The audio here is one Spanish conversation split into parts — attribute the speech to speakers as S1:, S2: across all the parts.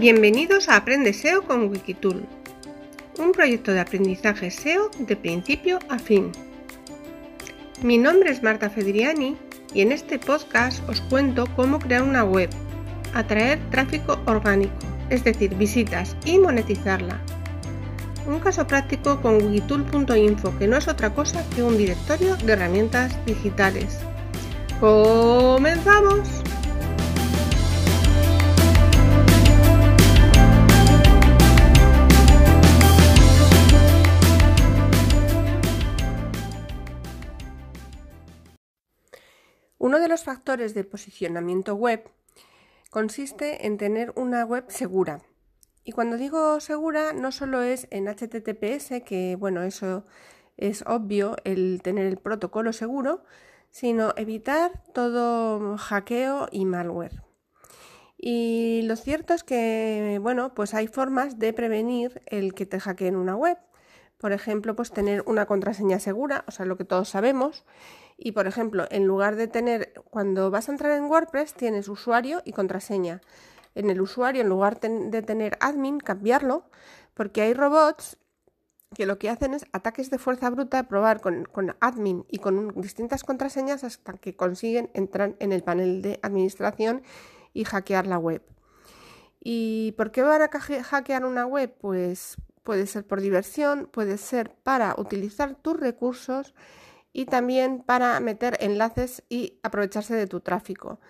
S1: Bienvenidos a Aprende SEO con Wikitool, un proyecto de aprendizaje SEO de principio a fin. Mi nombre es Marta Fedriani y en este podcast os cuento cómo crear una web, atraer tráfico orgánico, es decir, visitas y monetizarla. Un caso práctico con wikitool.info que no es otra cosa que un directorio de herramientas digitales. ¡Comenzamos! Uno de los factores de posicionamiento web consiste en tener una web segura. Y cuando digo segura, no solo es en HTTPS, que bueno, eso es obvio, el tener el protocolo seguro, sino evitar todo hackeo y malware. Y lo cierto es que, bueno, pues hay formas de prevenir el que te hackeen una web. Por ejemplo, pues tener una contraseña segura, o sea, lo que todos sabemos. Y, por ejemplo, en lugar de tener, cuando vas a entrar en WordPress, tienes usuario y contraseña. En el usuario, en lugar de tener admin, cambiarlo, porque hay robots que lo que hacen es ataques de fuerza bruta, probar con, con, admin y con distintas contraseñas hasta que consiguen entrar en el panel de administración y hackear la web. ¿Y por qué van a hackear una web? Pues puede ser por diversión, puede ser para utilizar tus recursos y también para meter enlaces y aprovecharse de tu tráfico.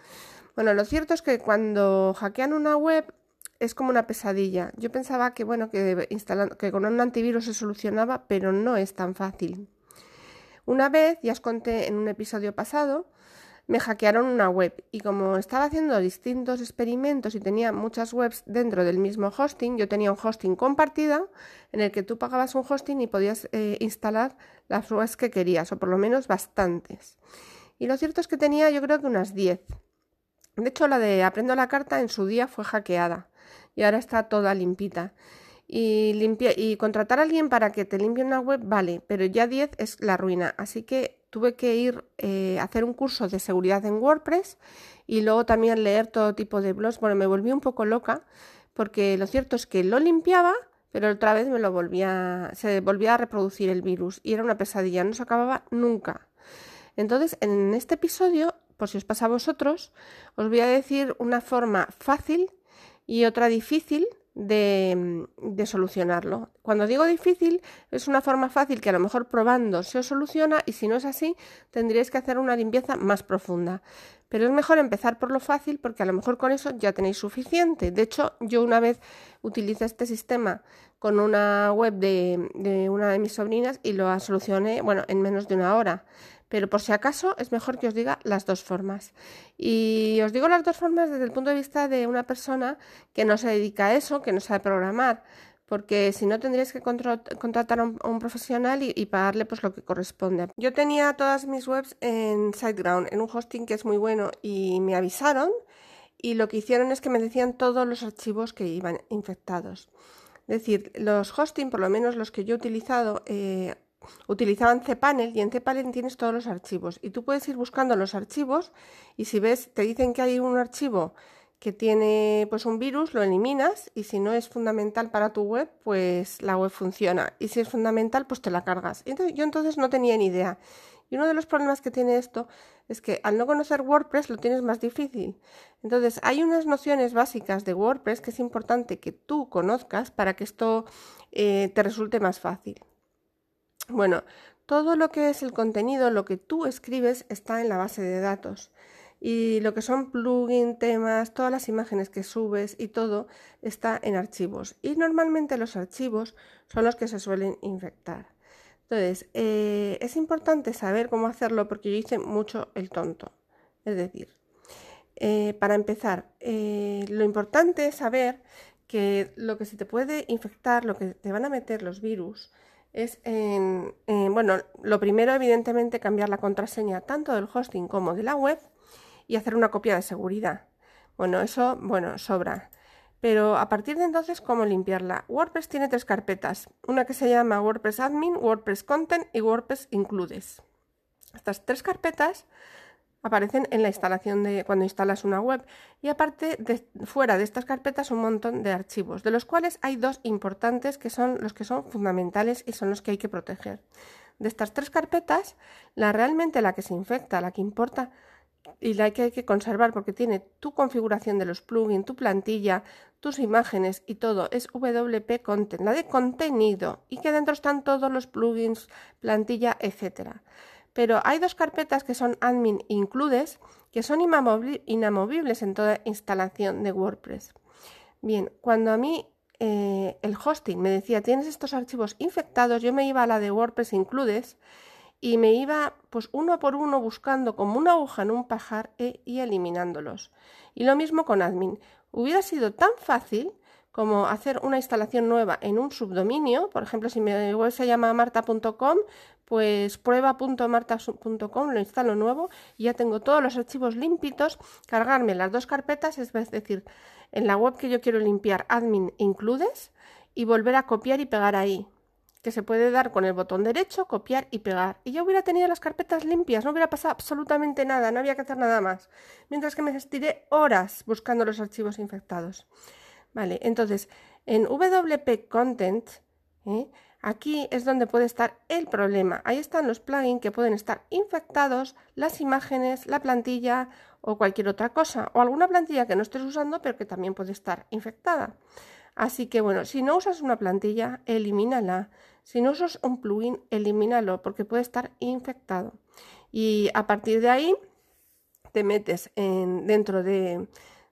S1: Bueno, lo cierto es que cuando hackean una web es como una pesadilla. Yo pensaba que bueno, que instalando que con un antivirus se solucionaba, pero no es tan fácil. Una vez, ya os conté en un episodio pasado, me hackearon una web y como estaba haciendo distintos experimentos y tenía muchas webs dentro del mismo hosting, yo tenía un hosting compartida en el que tú pagabas un hosting y podías eh, instalar las webs que querías, o por lo menos bastantes. Y lo cierto es que tenía yo creo que unas 10. De hecho, la de Aprendo la carta en su día fue hackeada y ahora está toda limpita. Y, y contratar a alguien para que te limpie una web, vale, pero ya 10 es la ruina. Así que tuve que ir eh, a hacer un curso de seguridad en WordPress y luego también leer todo tipo de blogs. Bueno, me volví un poco loca porque lo cierto es que lo limpiaba, pero otra vez me lo volvía, se volvía a reproducir el virus y era una pesadilla, no se acababa nunca. Entonces, en este episodio, por si os pasa a vosotros, os voy a decir una forma fácil y otra difícil de, de, solucionarlo. Cuando digo difícil, es una forma fácil que a lo mejor probando se os soluciona y si no es así, tendríais que hacer una limpieza más profunda. Pero es mejor empezar por lo fácil porque a lo mejor con eso ya tenéis suficiente. De hecho, yo una vez utilicé este sistema con una web de, de una de mis sobrinas y lo solucioné, bueno, en menos de una hora. Pero por si acaso es mejor que os diga las dos formas. Y os digo las dos formas desde el punto de vista de una persona que no se dedica a eso, que no sabe programar, porque si no tendríais que contratar a un, profesional y, pagarle pues lo que corresponde. Yo tenía todas mis webs en SiteGround, en un hosting que es muy bueno y me avisaron y lo que hicieron es que me decían todos los archivos que iban infectados. Es decir, los hosting, por lo menos los que yo he utilizado, eh, utilizaban cPanel y en cPanel tienes todos los archivos y tú puedes ir buscando los archivos y si ves, te dicen que hay un archivo que tiene pues un virus, lo eliminas y si no es fundamental para tu web, pues la web funciona y si es fundamental, pues te la cargas. Entonces, yo entonces no tenía ni idea. Y uno de los problemas que tiene esto es que al no conocer WordPress lo tienes más difícil. Entonces, hay unas nociones básicas de WordPress que es importante que tú conozcas para que esto eh, te resulte más fácil. Bueno, todo lo que es el contenido, lo que tú escribes, está en la base de datos. Y lo que son plugins, temas, todas las imágenes que subes y todo está en archivos. Y normalmente los archivos son los que se suelen infectar. Entonces, eh, es importante saber cómo hacerlo porque yo hice mucho el tonto. Es decir, eh, para empezar, eh, lo importante es saber que lo que se te puede infectar, lo que te van a meter los virus, es en, bueno, lo primero evidentemente cambiar la contraseña tanto del hosting como de la web y hacer una copia de seguridad. Bueno, eso, bueno, sobra. Pero a partir de entonces, ¿cómo limpiarla? WordPress tiene tres carpetas, una que se llama WordPress Admin, WordPress Content y WordPress Includes. Estas tres carpetas aparecen en la instalación de cuando instalas una web y aparte de, fuera de estas carpetas un montón de archivos de los cuales hay dos importantes que son los que son fundamentales y son los que hay que proteger de estas tres carpetas la realmente la que se infecta la que importa y la que hay que conservar porque tiene tu configuración de los plugins tu plantilla tus imágenes y todo es WP Content la de contenido y que dentro están todos los plugins plantilla etcétera pero hay dos carpetas que son admin includes, que son inamovibles en toda instalación de WordPress. Bien, cuando a mí eh, el hosting me decía tienes estos archivos infectados, yo me iba a la de WordPress includes y me iba pues uno por uno buscando como una aguja en un pajar e, y eliminándolos. Y lo mismo con admin. Hubiera sido tan fácil como hacer una instalación nueva en un subdominio, por ejemplo, si mi web se llama marta.com, pues prueba.marta.com, lo instalo nuevo y ya tengo todos los archivos limpitos, cargarme las dos carpetas, es decir, en la web que yo quiero limpiar, admin includes, y volver a copiar y pegar ahí, que se puede dar con el botón derecho, copiar y pegar. Y ya hubiera tenido las carpetas limpias, no hubiera pasado absolutamente nada, no había que hacer nada más, mientras que me estiré horas buscando los archivos infectados. Vale, entonces en WP Content, ¿eh? aquí es donde puede estar el problema. Ahí están los plugins que pueden estar infectados, las imágenes, la plantilla o cualquier otra cosa, o alguna plantilla que no estés usando pero que también puede estar infectada. Así que bueno, si no usas una plantilla, elimínala. Si no usas un plugin, elimínalo porque puede estar infectado. Y a partir de ahí te metes en, dentro de,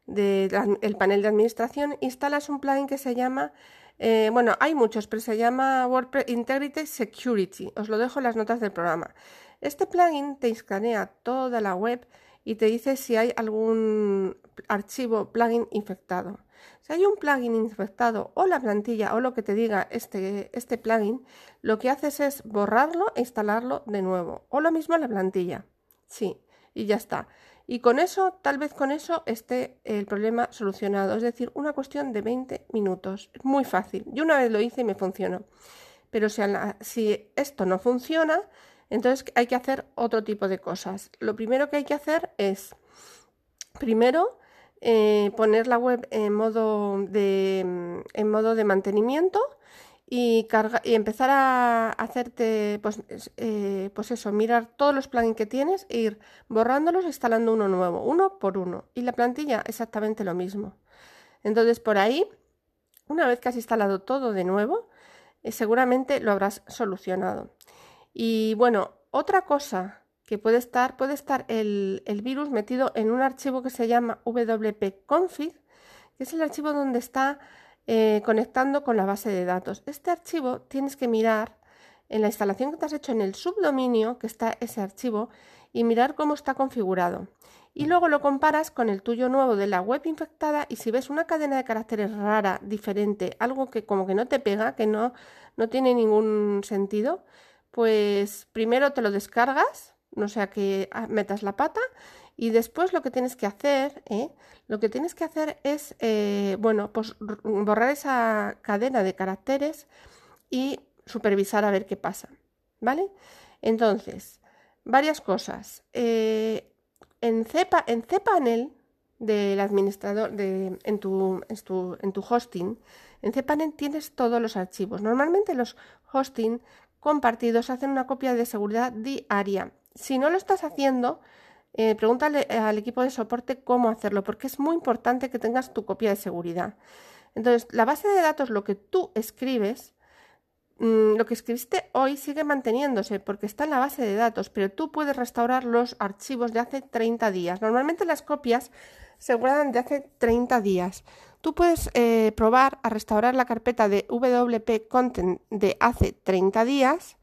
S1: del panel de administración, instalas un plugin que se llama, eh, bueno, hay muchos, pero se llama WordPress Integrity Security. Os lo dejo en las notas del programa. Este plugin te escanea toda la web y te dice si hay algún archivo plugin infectado. Si hay un plugin infectado o la plantilla o lo que te diga este, este plugin, lo que haces es borrarlo e instalarlo de nuevo. O lo mismo la plantilla. Sí, y ya está. Y con eso, tal vez con eso, esté el problema solucionado. Es decir, una cuestión de 20 minutos. Es muy fácil. Yo una vez lo hice y me funcionó. Pero si, si esto no funciona, entonces hay que hacer otro tipo de cosas. Lo primero que hay que hacer es, primero, eh, poner la web en modo de, en modo de mantenimiento y, carga, y empezar a hacerte, pues, eh, pues eso, mirar todos los plugins que tienes e ir borrándolos, instalando uno nuevo, uno por uno. Y la plantilla exactamente lo mismo. Entonces, por ahí, una vez que has instalado todo de nuevo, eh, seguramente lo habrás solucionado. Y bueno, otra cosa que puede estar, puede estar el, el virus metido en un archivo que se llama wp-config, que es el archivo donde está eh, conectando con la base de datos. Este archivo tienes que mirar en la instalación que te has hecho en el subdominio que está ese archivo y mirar cómo está configurado. Y luego lo comparas con el tuyo nuevo de la web infectada y si ves una cadena de caracteres rara, diferente, algo que como que no te pega, que no, no tiene ningún sentido, pues primero te lo descargas, no sea que ah, metas la pata y después lo que tienes que hacer, ¿eh? lo que tienes que hacer es, eh, bueno, pues borrar esa cadena de caracteres y supervisar a ver qué pasa, ¿vale? Entonces, varias cosas. Eh, en, CEPA, en cPanel del administrador, de, en, tu, en, tu, en tu hosting, en cPanel tienes todos los archivos. Normalmente los hosting compartidos hacen una copia de seguridad diaria. Si no lo estás haciendo, eh, pregúntale al equipo de soporte cómo hacerlo, porque es muy importante que tengas tu copia de seguridad. Entonces, la base de datos, lo que tú escribes, mm, lo que escribiste hoy sigue manteniéndose porque está en la base de datos, pero tú puedes restaurar los archivos de hace 30 días. Normalmente las copias se guardan de hace 30 días. Tú puedes eh, probar a restaurar la carpeta de WP Content de hace 30 días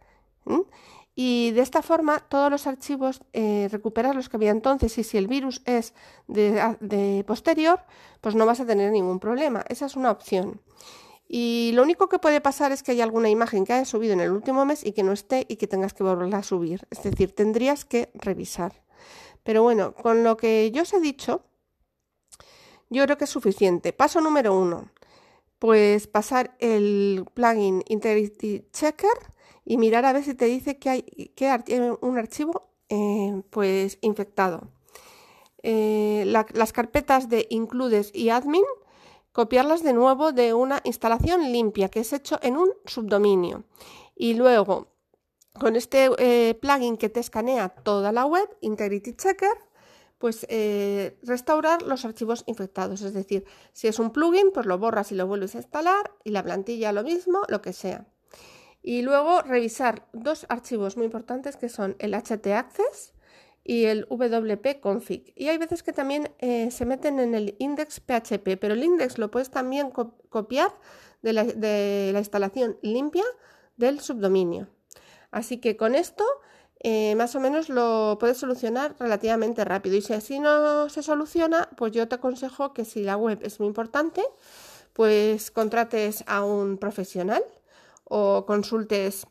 S1: y de esta forma todos los archivos eh, los que había entonces y si el virus es de, posterior, pues no vas a tener ningún problema. Esa es una opción. Y lo único que puede pasar es que haya alguna imagen que haya subido en el último mes y que no esté y que tengas que volverla a subir. Es decir, tendrías que revisar. Pero bueno, con lo que yo os he dicho, yo creo que es suficiente. Paso número uno, pues pasar el plugin Integrity Checker y mirar a ver si te dice que hay, que un archivo eh, pues infectado. eh, las carpetas de includes y admin, copiarlas de nuevo de una instalación limpia que es hecho en un subdominio. Y luego, con este eh, plugin que te escanea toda la web, Integrity Checker, pues eh, restaurar los archivos infectados. Es decir, si es un plugin, pues lo borras y lo vuelves a instalar y la plantilla lo mismo, lo que sea. Y luego revisar dos archivos muy importantes que son el htaccess y el wp config. Y hay veces que también eh, se meten en el index PHP, pero el index lo puedes también copiar de la, de la instalación limpia del subdominio. Así que con esto eh, más o menos lo puedes solucionar relativamente rápido. Y si así no se soluciona, pues yo te aconsejo que si la web es muy importante, pues contrates a un profesional o consultes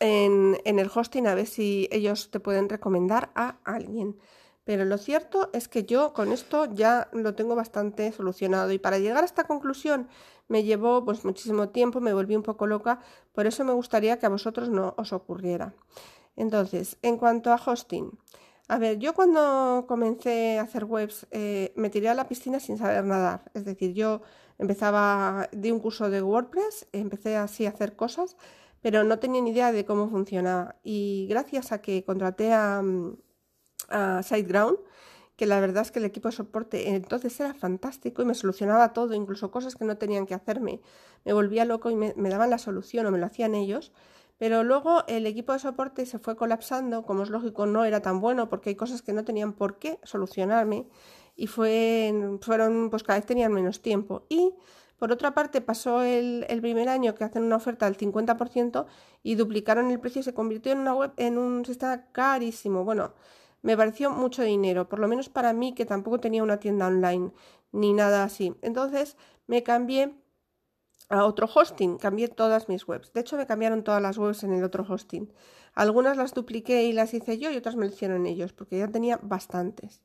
S1: en, el hosting a ver si ellos te pueden recomendar a alguien. Pero lo cierto es que yo con esto ya lo tengo bastante solucionado y para llegar a esta conclusión me llevó pues muchísimo tiempo, me volví un poco loca, por eso me gustaría que a vosotros no os ocurriera. Entonces, en cuanto a hosting, a ver, yo cuando comencé a hacer webs eh, me tiré a la piscina sin saber nadar. Es decir, yo empezaba, di un curso de WordPress, empecé así a hacer cosas, pero no tenía ni idea de cómo funcionaba. Y gracias a que contraté a, a SiteGround, que la verdad es que el equipo de soporte entonces era fantástico y me solucionaba todo, incluso cosas que no tenían que hacerme. Me volvía loco y me daban la solución o me lo hacían ellos. Pero luego el equipo de soporte se fue colapsando, como es lógico, no era tan bueno porque hay cosas que no tenían por qué solucionarme y fue, fueron, pues cada vez tenían menos tiempo. Y por otra parte pasó el, primer año que hacen una oferta del 50% y duplicaron el precio y se convirtió en una web, en un sistema carísimo. Bueno, me pareció mucho dinero, por lo menos para mí que tampoco tenía una tienda online ni nada así. Entonces me cambié a otro hosting, cambié todas mis webs. De hecho, me cambiaron todas las webs en el otro hosting. Algunas las dupliqué y las hice yo y otras me lo hicieron ellos, porque ya tenía bastantes.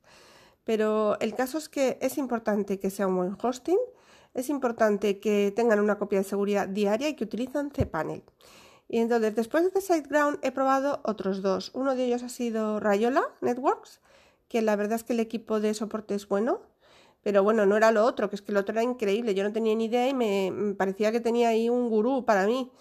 S1: Pero el caso es que es importante que sea un buen hosting, es importante que tengan una copia de seguridad diaria y que utilizan cPanel. Y entonces, después de SiteGround, he probado otros dos. Uno de ellos ha sido Rayola Networks, que la verdad es que el equipo de soporte es bueno. Pero bueno, no era lo otro, que es que lo otro era increíble. Yo no tenía ni idea y me, parecía que tenía ahí un gurú para mí.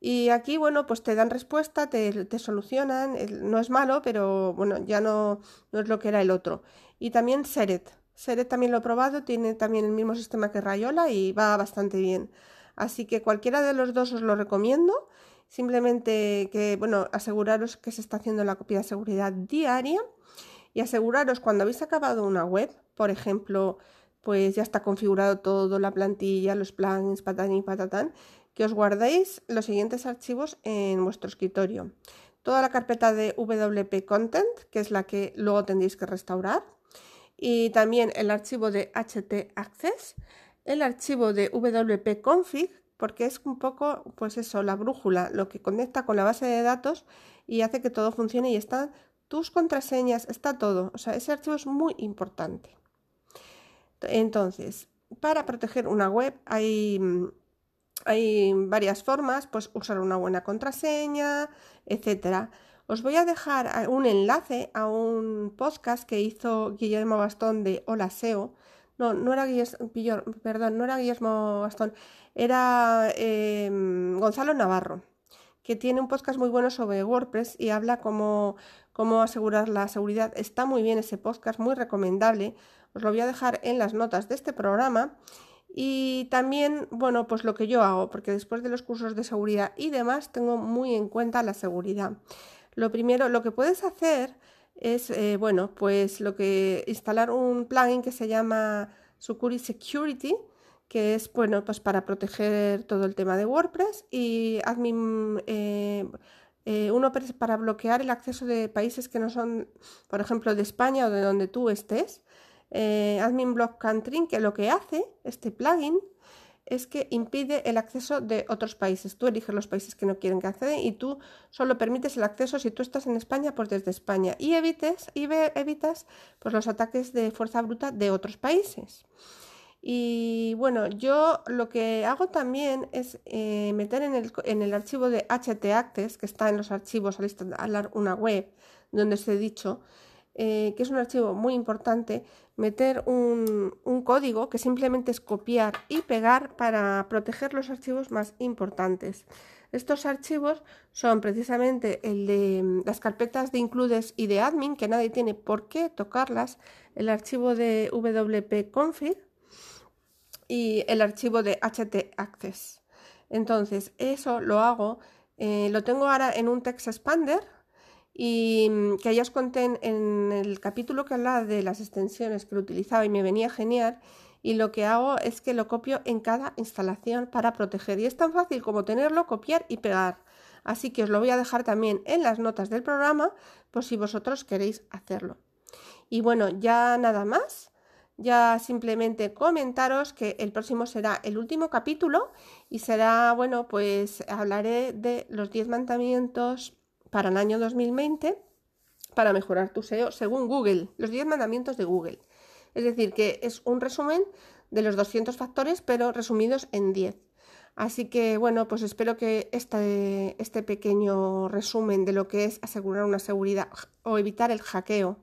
S1: Y aquí, bueno, pues te dan respuesta, te, te solucionan, no es malo, pero bueno, ya no, no es lo que era el otro. Y también Seret. Seret también lo he probado, tiene también el mismo sistema que Rayola y va bastante bien. Así que cualquiera de los dos os lo recomiendo. Simplemente que, bueno, aseguraros que se está haciendo la copia de seguridad diaria y aseguraros cuando habéis acabado una web, por ejemplo, pues ya está configurado todo, la plantilla, los plugins, patán y patatán, que os guardéis los siguientes archivos en vuestro escritorio. Toda la carpeta de WP Content, que es la que luego tendréis que restaurar, y también el archivo de HT Access, el archivo de WP Config, porque es un poco, pues eso, la brújula, lo que conecta con la base de datos y hace que todo funcione y está tus contraseñas, está todo. O sea, ese archivo es muy importante. Entonces, para proteger una web hay, hay varias formas, pues usar una buena contraseña, etcétera. Os voy a dejar un enlace a un podcast que hizo Guillermo Bastón de Hola SEO. No, no era Guillermo, perdón, no era Guillermo Bastón, era em, Gonzalo Navarro, que tiene un podcast muy bueno sobre WordPress y habla como cómo asegurar la seguridad. Está muy bien ese podcast, muy recomendable. Os lo voy a dejar en las notas de este programa. Y también, bueno, pues lo que yo hago, porque después de los cursos de seguridad y demás, tengo muy en cuenta la seguridad. Lo primero, lo que puedes hacer es, eh, bueno, pues lo que instalar un plugin que se llama Sucuri Security, que es, bueno, pues para proteger todo el tema de WordPress y admin, eh, eh, uno para bloquear el acceso de países que no son, por ejemplo, de España o de donde tú estés. Eh, Admin Block Country, que lo que hace este plugin es que impide el acceso de otros países. Tú eliges los países que no quieren que acceden y tú solo permites el acceso si tú estás en España, pues desde España. Y evites, evitas pues, los ataques de fuerza bruta de otros países. Y bueno, yo lo que hago también es eh, meter en el, en el, archivo de htaccess, que está en los archivos al instalar una web, donde os he dicho, eh, que es un archivo muy importante, meter un, un, código que simplemente es copiar y pegar para proteger los archivos más importantes. Estos archivos son precisamente el de mm, las carpetas de includes y de admin, que nadie tiene por qué tocarlas, el archivo de wp-config y el archivo de htaccess. Entonces, eso lo hago, eh, lo tengo ahora en un text expander y mm, que ya os conté en, el capítulo que hablaba de las extensiones que lo utilizaba y me venía genial y lo que hago es que lo copio en cada instalación para proteger y es tan fácil como tenerlo, copiar y pegar. Así que os lo voy a dejar también en las notas del programa por si vosotros queréis hacerlo. Y bueno, ya nada más. Ya simplemente comentaros que el próximo será el último capítulo y será, bueno, pues hablaré de los 10 mandamientos para el año 2020 para mejorar tu SEO según Google, los 10 mandamientos de Google. Es decir, que es un resumen de los 200 factores, pero resumidos en 10. Así que bueno, pues espero que este, este pequeño resumen de lo que es asegurar una seguridad o evitar el hackeo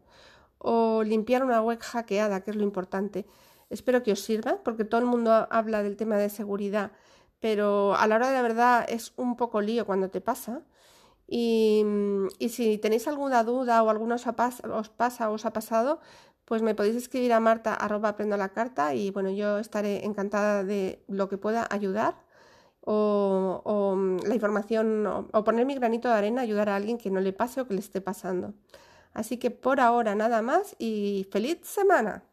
S1: o limpiar una web hackeada, que es lo importante. Espero que os sirva, porque todo el mundo habla del tema de seguridad, pero a la hora de la verdad es un poco lío cuando te pasa. Y, si tenéis alguna duda o alguna os, os pasa o os ha pasado, pues me podéis escribir a marta arroba aprendo la carta y bueno, yo estaré encantada de lo que pueda ayudar o, mm, la información o poner mi granito de arena, ayudar a alguien que no le pase o que le esté pasando. Así que por ahora nada más y feliz semana.